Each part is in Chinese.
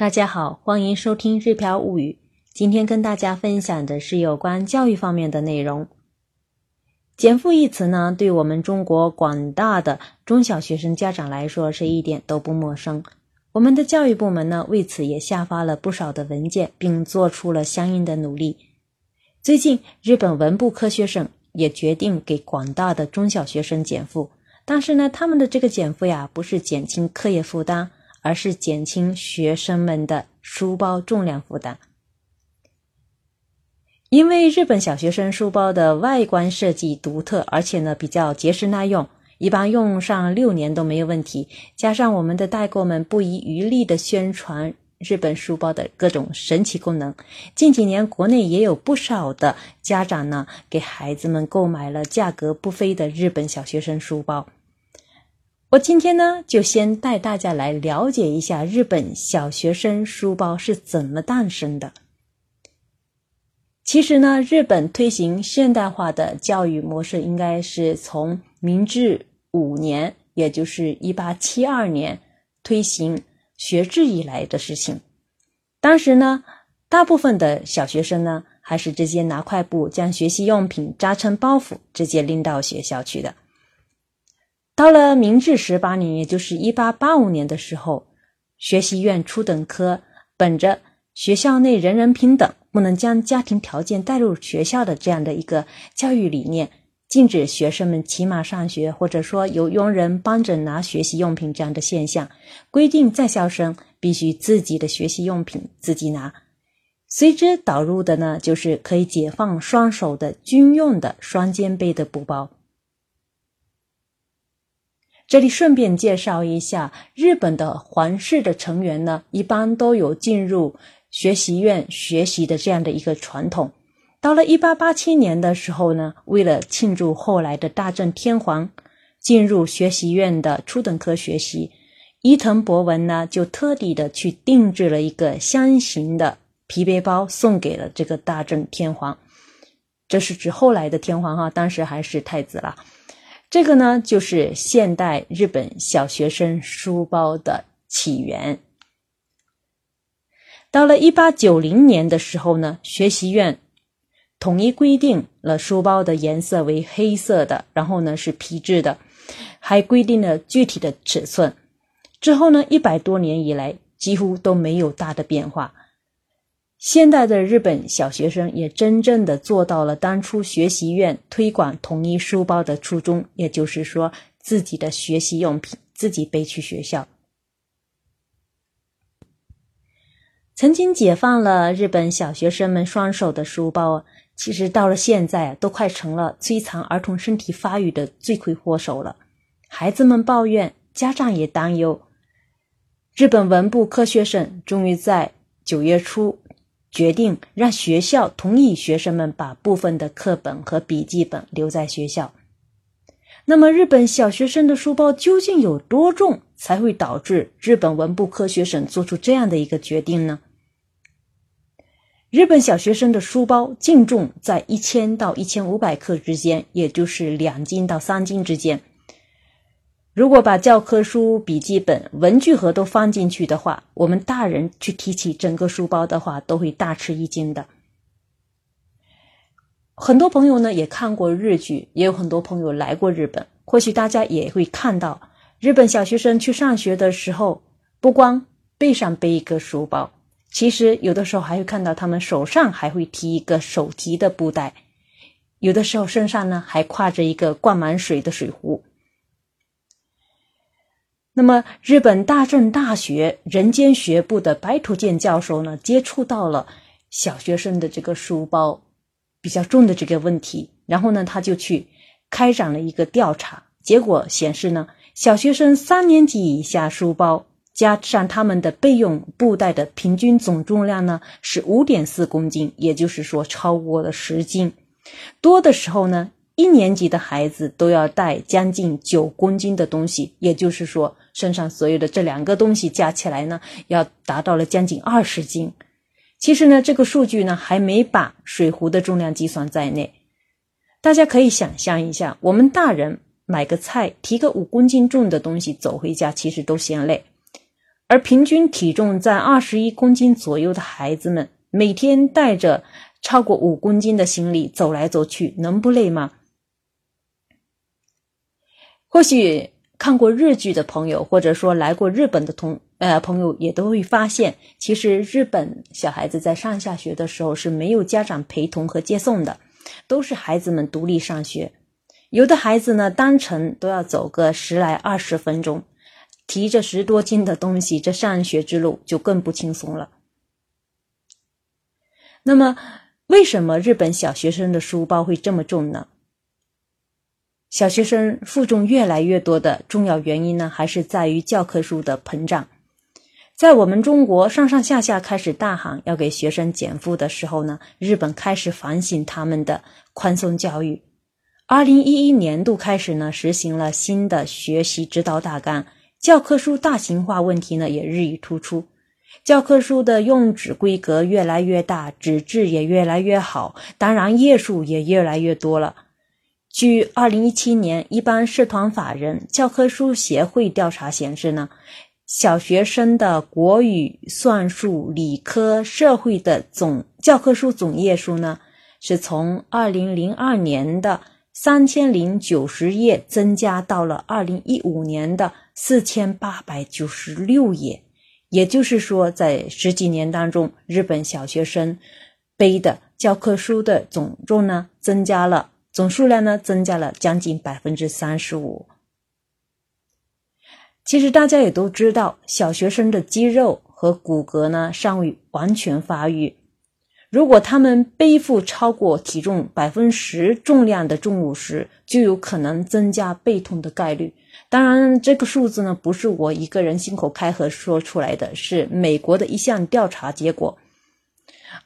大家好，欢迎收听《日漂物语》。今天跟大家分享的是有关教育方面的内容。减负一词呢，对我们中国广大的中小学生家长来说是一点都不陌生。我们的教育部门呢，为此也下发了不少的文件，并做出了相应的努力。最近，日本文部科学省也决定给广大的中小学生减负，但是呢，他们的这个减负呀，不是减轻课业负担。而是减轻学生们的书包重量负担，因为日本小学生书包的外观设计独特，而且呢比较结实耐用，一般用上六年都没有问题。加上我们的代购们不遗余力的宣传日本书包的各种神奇功能，近几年国内也有不少的家长呢给孩子们购买了价格不菲的日本小学生书包。我今天呢，就先带大家来了解一下日本小学生书包是怎么诞生的。其实呢，日本推行现代化的教育模式，应该是从明治五年，也就是一八七二年推行学制以来的事情。当时呢，大部分的小学生呢，还是直接拿块布将学习用品扎成包袱，直接拎到学校去的。到了明治十八年，也就是一八八五年的时候，学习院初等科本着学校内人人平等，不能将家庭条件带入学校的这样的一个教育理念，禁止学生们骑马上学，或者说由佣人帮着拿学习用品这样的现象，规定在校生必须自己的学习用品自己拿。随之导入的呢，就是可以解放双手的军用的双肩背的布包。这里顺便介绍一下，日本的皇室的成员呢，一般都有进入学习院学习的这样的一个传统。到了一八八七年的时候呢，为了庆祝后来的大正天皇进入学习院的初等科学习，伊藤博文呢就特地的去定制了一个箱型的皮背包，送给了这个大正天皇。这是指后来的天皇哈，当时还是太子了。这个呢，就是现代日本小学生书包的起源。到了一八九零年的时候呢，学习院统一规定了书包的颜色为黑色的，然后呢是皮质的，还规定了具体的尺寸。之后呢，一百多年以来几乎都没有大的变化。现代的日本小学生也真正的做到了当初学习院推广统一书包的初衷，也就是说，自己的学习用品自己背去学校。曾经解放了日本小学生们双手的书包，其实到了现在都快成了摧残儿童身体发育的罪魁祸首了。孩子们抱怨，家长也担忧。日本文部科学省终于在九月初。决定让学校同意学生们把部分的课本和笔记本留在学校。那么，日本小学生的书包究竟有多重，才会导致日本文部科学省做出这样的一个决定呢？日本小学生的书包净重在一千到一千五百克之间，也就是两斤到三斤之间。如果把教科书、笔记本、文具盒都放进去的话，我们大人去提起整个书包的话，都会大吃一惊的。很多朋友呢也看过日剧，也有很多朋友来过日本，或许大家也会看到，日本小学生去上学的时候，不光背上背一个书包，其实有的时候还会看到他们手上还会提一个手提的布袋，有的时候身上呢还挎着一个灌满水的水壶。那么，日本大正大学人间学部的白土健教授呢，接触到了小学生的这个书包比较重的这个问题，然后呢，他就去开展了一个调查，结果显示呢，小学生三年级以下书包加上他们的备用布袋的平均总重量呢是五点四公斤，也就是说超过了十斤，多的时候呢。一年级的孩子都要带将近九公斤的东西，也就是说，身上所有的这两个东西加起来呢，要达到了将近二十斤。其实呢，这个数据呢还没把水壶的重量计算在内。大家可以想象一下，我们大人买个菜，提个五公斤重的东西走回家，其实都嫌累。而平均体重在二十一公斤左右的孩子们，每天带着超过五公斤的行李走来走去，能不累吗？或许看过日剧的朋友，或者说来过日本的同呃朋友，也都会发现，其实日本小孩子在上下学的时候是没有家长陪同和接送的，都是孩子们独立上学。有的孩子呢，单程都要走个十来二十分钟。提着十多斤的东西，这上学之路就更不轻松了。那么，为什么日本小学生的书包会这么重呢？小学生负重越来越多的重要原因呢，还是在于教科书的膨胀。在我们中国上上下下开始大喊要给学生减负的时候呢，日本开始反省他们的宽松教育。二零一一年度开始呢，实行了新的学习指导大纲。教科书大型化问题呢也日益突出，教科书的用纸规格越来越大，纸质也越来越好，当然页数也越来越多了。据二零一七年一般社团法人教科书协会调查显示呢，小学生的国语、算术、理科、社会的总教科书总页数呢，是从二零零二年的三千零九十页增加到了二零一五年的。四千八百九十六页，也就是说，在十几年当中，日本小学生背的教科书的总重呢，增加了总数量呢，增加了将近百分之三十五。其实大家也都知道，小学生的肌肉和骨骼呢，尚未完全发育。如果他们背负超过体重百分十重量的重物时，就有可能增加背痛的概率。当然，这个数字呢不是我一个人信口开河说出来的，是美国的一项调查结果。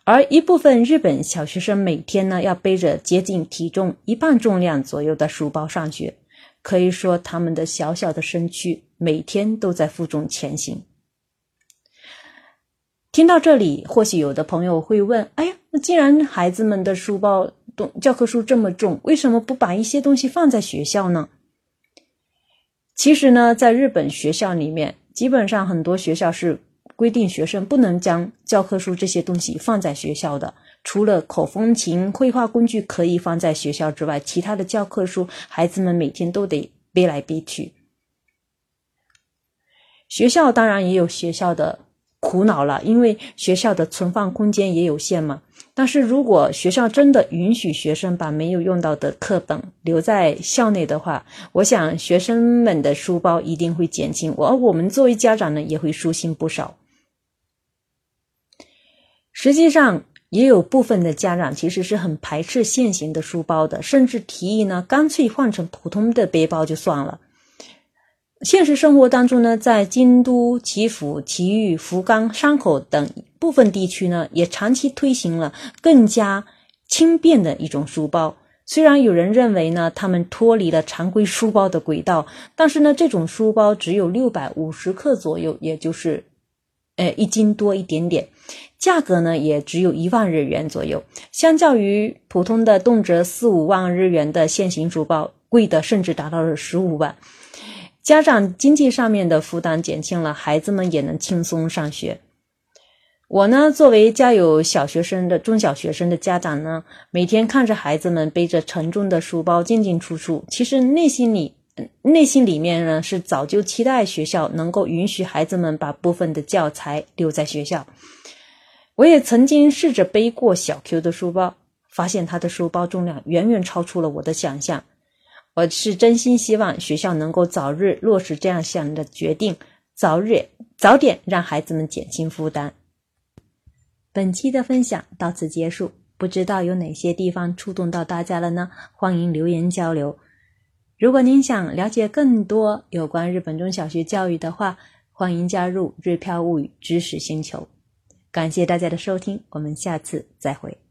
而一部分日本小学生每天呢要背着接近体重一半重量左右的书包上学，可以说他们的小小的身躯每天都在负重前行。听到这里，或许有的朋友会问：“哎呀，那既然孩子们的书包、教科书这么重，为什么不把一些东西放在学校呢？”其实呢，在日本学校里面，基本上很多学校是规定学生不能将教科书这些东西放在学校的。除了口风琴、绘画工具可以放在学校之外，其他的教科书，孩子们每天都得背来背去。学校当然也有学校的苦恼了，因为学校的存放空间也有限嘛。但是如果学校真的允许学生把没有用到的课本留在校内的话，我想学生们的书包一定会减轻，而我们作为家长呢也会舒心不少。实际上，也有部分的家长其实是很排斥现行的书包的，甚至提议呢干脆换成普通的背包就算了。现实生活当中呢，在京都、岐阜、埼玉、福冈、山口等部分地区呢，也长期推行了更加轻便的一种书包。虽然有人认为呢，他们脱离了常规书包的轨道，但是呢，这种书包只有六百五十克左右，也就是，呃，一斤多一点点，价格呢也只有一万日元左右。相较于普通的动辄四五万日元的现行书包，贵的甚至达到了十五万。家长经济上面的负担减轻了，孩子们也能轻松上学。我呢，作为家有小学生的中小学生的家长呢，每天看着孩子们背着沉重的书包进进出出，其实内心里内心里面呢是早就期待学校能够允许孩子们把部分的教材留在学校。我也曾经试着背过小 Q 的书包，发现他的书包重量远远超出了我的想象。我是真心希望学校能够早日落实这样项的决定，早日早点让孩子们减轻负担。本期的分享到此结束，不知道有哪些地方触动到大家了呢？欢迎留言交流。如果您想了解更多有关日本中小学教育的话，欢迎加入日漂物语知识星球。感谢大家的收听，我们下次再会。